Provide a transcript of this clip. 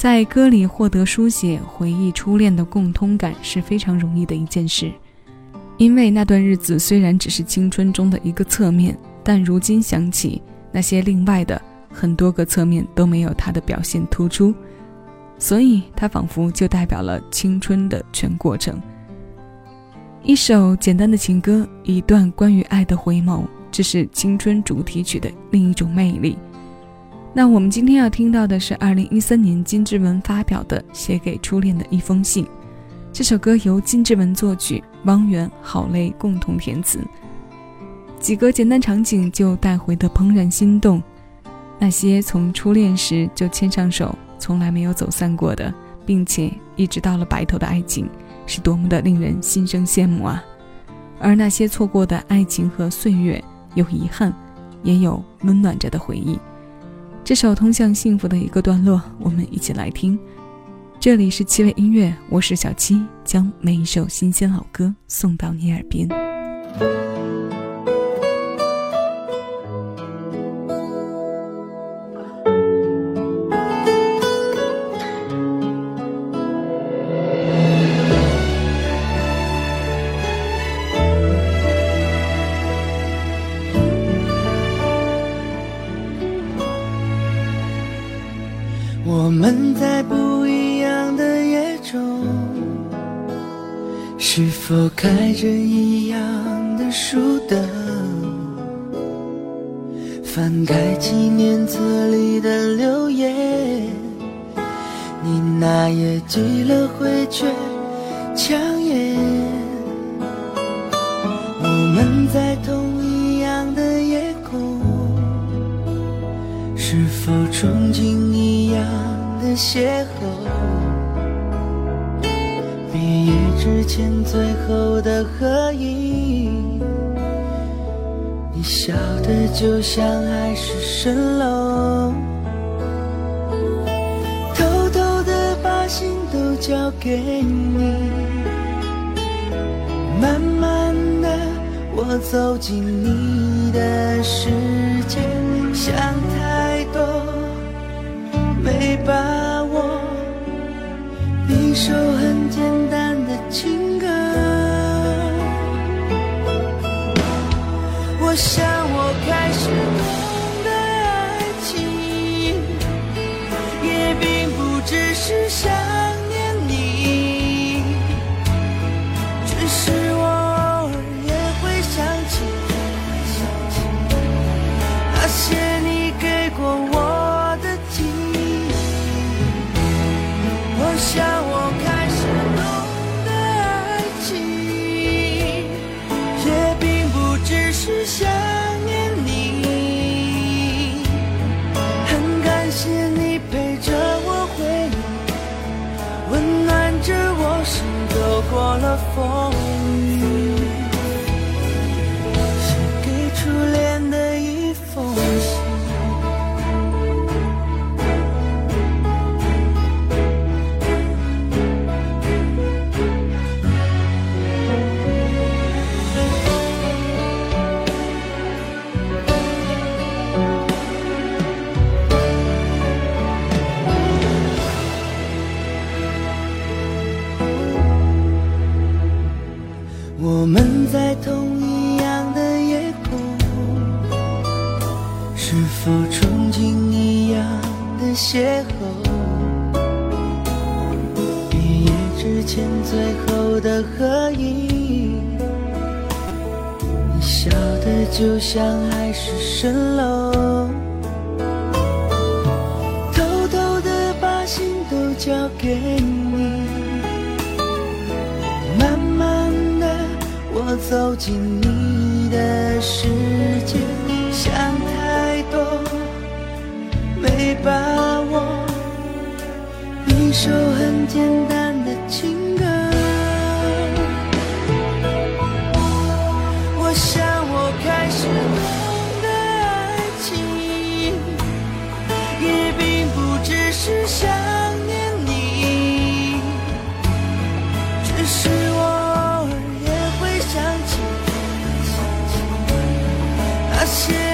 在歌里获得书写回忆初恋的共通感是非常容易的一件事，因为那段日子虽然只是青春中的一个侧面，但如今想起那些另外的很多个侧面都没有他的表现突出，所以他仿佛就代表了青春的全过程。一首简单的情歌，一段关于爱的回眸，这是青春主题曲的另一种魅力。那我们今天要听到的是二零一三年金志文发表的《写给初恋的一封信》。这首歌由金志文作曲，汪源、郝蕾共同填词。几个简单场景就带回的怦然心动，那些从初恋时就牵上手，从来没有走散过的，并且一直到了白头的爱情，是多么的令人心生羡慕啊！而那些错过的爱情和岁月，有遗憾，也有温暖着的回忆。这首通向幸福的一个段落，我们一起来听。这里是七味音乐，我是小七，将每一首新鲜老歌送到你耳边。我们在不一样的夜中，是否开着一样的书灯？翻开纪念册里的留言，你那页寄了回却抢眼。我们在同是否憧憬一样的邂逅？毕业之前最后的合影，你笑得就像海市蜃楼，偷偷的把心都交给你，慢慢的我走进你的世界，想太多没把握，一首很简单的情歌。我想我开始懂得爱情，也并不只是想谢你陪着我回忆，温暖着我心，走过了风雨。憧憬一样的邂逅？毕业之前最后的合影，你笑得就像海市蜃楼，偷偷的把心都交给你。慢慢的，我走进你的世界，把握一首很简单的情歌。我想我开始懂得爱情也并不只是想念你只是我偶尔也会想起那些